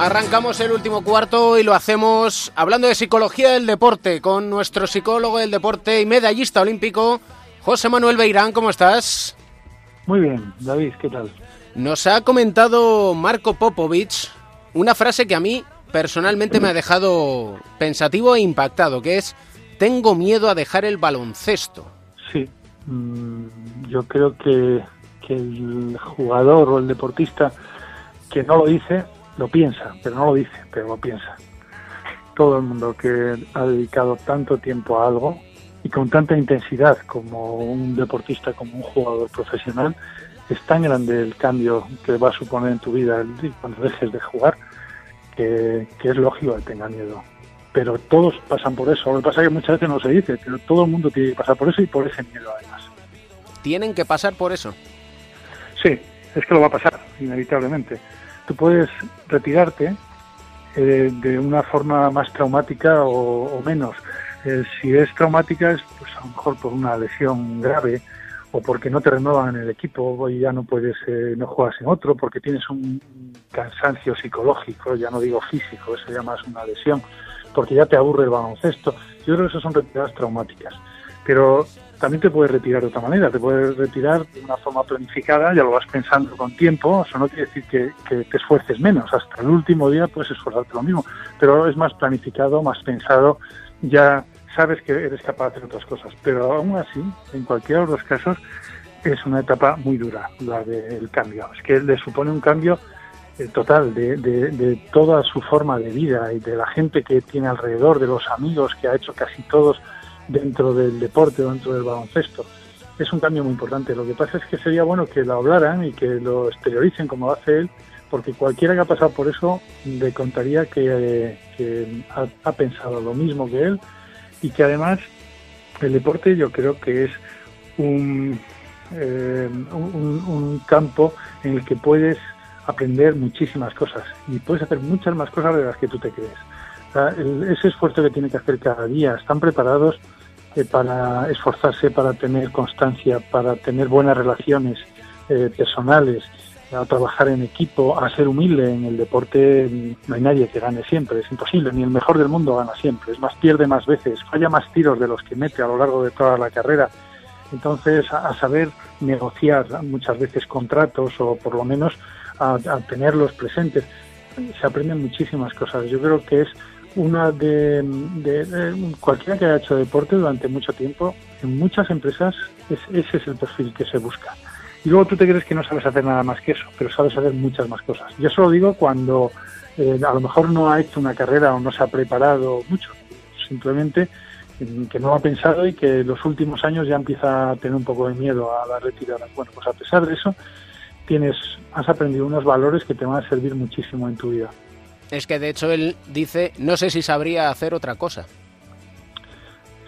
Arrancamos el último cuarto y lo hacemos hablando de psicología del deporte con nuestro psicólogo del deporte y medallista olímpico, José Manuel Beirán. ¿Cómo estás? Muy bien, David, ¿qué tal? Nos ha comentado Marco Popovich una frase que a mí personalmente me ha dejado pensativo e impactado, que es, tengo miedo a dejar el baloncesto. Sí, mm, yo creo que, que el jugador o el deportista que no lo dice lo piensa, pero no lo dice, pero lo piensa. Todo el mundo que ha dedicado tanto tiempo a algo y con tanta intensidad como un deportista, como un jugador profesional, es tan grande el cambio que va a suponer en tu vida cuando dejes de jugar que, es lógico que tenga miedo. Pero todos pasan por eso. Lo que pasa es que muchas veces no se dice, pero todo el mundo tiene que pasar por eso y por ese miedo además. ¿Tienen que pasar por eso? Sí, es que lo va a pasar, inevitablemente tú puedes retirarte eh, de una forma más traumática o, menos. Eh, si es traumática es pues a lo mejor por una lesión grave o porque no te renuevan en el equipo y ya no puedes, eh, no juegas en otro, porque tienes un cansancio psicológico, ya no digo físico, eso ya más una lesión, porque ya te aburre el baloncesto. Yo creo que esas son retiradas traumáticas. Pero también te puedes retirar de otra manera, te puedes retirar de una forma planificada, ya lo vas pensando con tiempo, eso no quiere decir que, te esfuerces menos, hasta el último día puedes esforzarte lo mismo, pero es más planificado, más pensado, ya sabes que eres capaz de hacer otras cosas, pero aún así, en cualquiera de los casos, es una etapa muy dura la del cambio, es que le supone un cambio eh, total de, de toda su forma de vida y de la gente que tiene alrededor, de los amigos que ha hecho casi todos dentro del deporte, dentro del baloncesto. Es un cambio muy importante. Lo que pasa es que sería bueno que lo hablaran y que lo exterioricen como hace él, porque cualquiera que ha pasado por eso le contaría que, ha, pensado lo mismo que él y que además el deporte yo creo que es un, eh, un, campo en el que puedes aprender muchísimas cosas y puedes hacer muchas más cosas de las que tú te crees. ese esfuerzo que tiene que hacer cada día, están preparados eh, para esforzarse, para tener constancia, para tener buenas relaciones eh, personales, a trabajar en equipo, a ser humilde en el deporte, no hay nadie que gane siempre, es imposible, ni el mejor del mundo gana siempre, es más, pierde más veces, falla más tiros de los que mete a lo largo de toda la carrera. Entonces, a, saber negociar muchas veces contratos o por lo menos a tenerlos presentes, se aprenden muchísimas cosas. Yo creo que es una de, cualquiera que haya hecho deporte durante mucho tiempo, en muchas empresas ese es el perfil que se busca. Y luego tú te crees que no sabes hacer nada más que eso, pero sabes hacer muchas más cosas. Yo eso lo digo cuando eh, a lo mejor no ha hecho una carrera o no se ha preparado mucho, simplemente que no ha pensado y que los últimos años ya empieza a tener un poco de miedo a la retirada. Bueno, pues a pesar de eso, tienes, has aprendido unos valores que te van a servir muchísimo en tu vida. Es que de hecho él dice, no sé si sabría hacer otra cosa.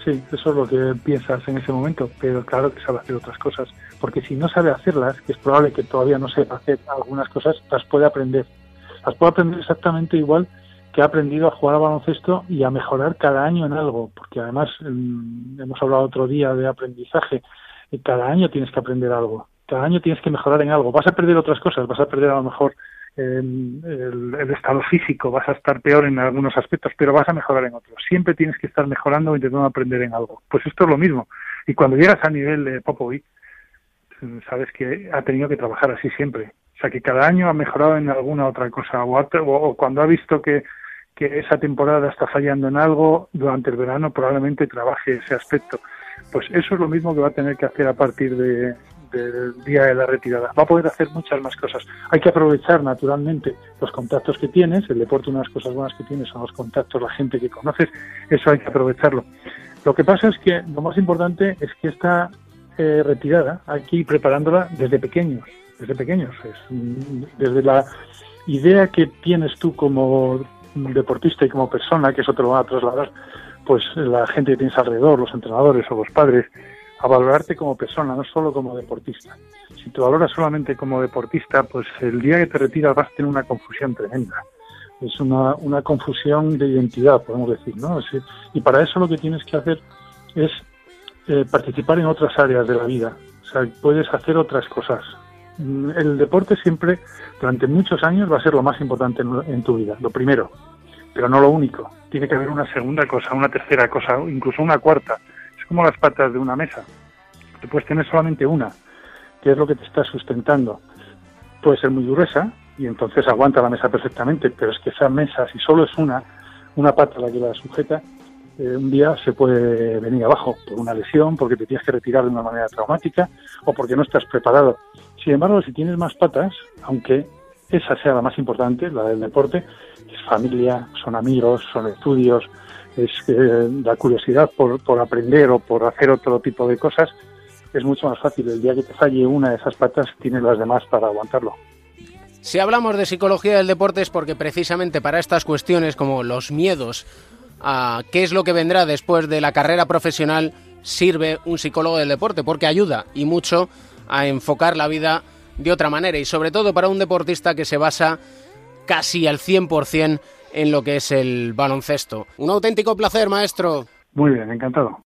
Sí, eso es lo que piensas en ese momento, pero claro que sabe hacer otras cosas, porque si no sabe hacerlas, que es probable que todavía no sepa hacer algunas cosas, las puede aprender. Las puede aprender exactamente igual que ha aprendido a jugar a baloncesto y a mejorar cada año en algo, porque además mm, hemos hablado otro día de aprendizaje, y cada año tienes que aprender algo, cada año tienes que mejorar en algo. Vas a perder otras cosas, vas a perder a lo mejor el, estado físico, vas a estar peor en algunos aspectos, pero vas a mejorar en otros. Siempre tienes que estar mejorando o intentando aprender en algo. Pues esto es lo mismo. Y cuando llegas a nivel de Popovic, sabes que ha tenido que trabajar así siempre. O sea, que cada año ha mejorado en alguna otra cosa. O, o cuando ha visto que, que esa temporada está fallando en algo, durante el verano probablemente trabaje ese aspecto. Pues eso es lo mismo que va a tener que hacer a partir de, del día de la retirada. Va a poder hacer muchas más cosas. Hay que aprovechar naturalmente los contactos que tienes. El deporte, una de las cosas buenas que tienes son los contactos, la gente que conoces. Eso hay que aprovecharlo. Lo que pasa es que lo más importante es que esta eh, retirada hay que ir preparándola desde pequeños. Desde pequeños. desde la idea que tienes tú como deportista y como persona, que eso te lo va a trasladar pues la gente que tienes alrededor, los entrenadores o los padres, a valorarte como persona, no solo como deportista. Si te valoras solamente como deportista, pues el día que te retiras vas a tener una confusión tremenda. Es una, una confusión de identidad, podemos decir, ¿no? y para eso lo que tienes que hacer es eh, participar en otras áreas de la vida. O sea, puedes hacer otras cosas. Mm, el deporte siempre, durante muchos años, va a ser lo más importante en, tu vida, lo primero, pero no lo único. Tiene que haber una segunda cosa, una tercera cosa, incluso una cuarta. Como las patas de una mesa. Puedes tener solamente una, que es lo que te está sustentando. Puede ser muy gruesa y entonces aguanta la mesa perfectamente, pero es que esa mesa, si solo es una, una pata la que la sujeta, eh, un día se puede venir abajo por una lesión, porque te tienes que retirar de una manera traumática o porque no estás preparado. Sin embargo, si tienes más patas, aunque esa sea la más importante, la del deporte, es familia, son amigos, son estudios, es eh, la curiosidad por, por aprender o por hacer otro tipo de cosas, es mucho más fácil. El día que te falle una de esas patas, tienes las demás para aguantarlo. Si hablamos de psicología del deporte es porque precisamente para estas cuestiones como los miedos a qué es lo que vendrá después de la carrera profesional sirve un psicólogo del deporte, porque ayuda y mucho a enfocar la vida de otra manera y sobre todo para un deportista que se basa casi al 100% en lo que es el baloncesto. Un auténtico placer, maestro. Muy bien, encantado.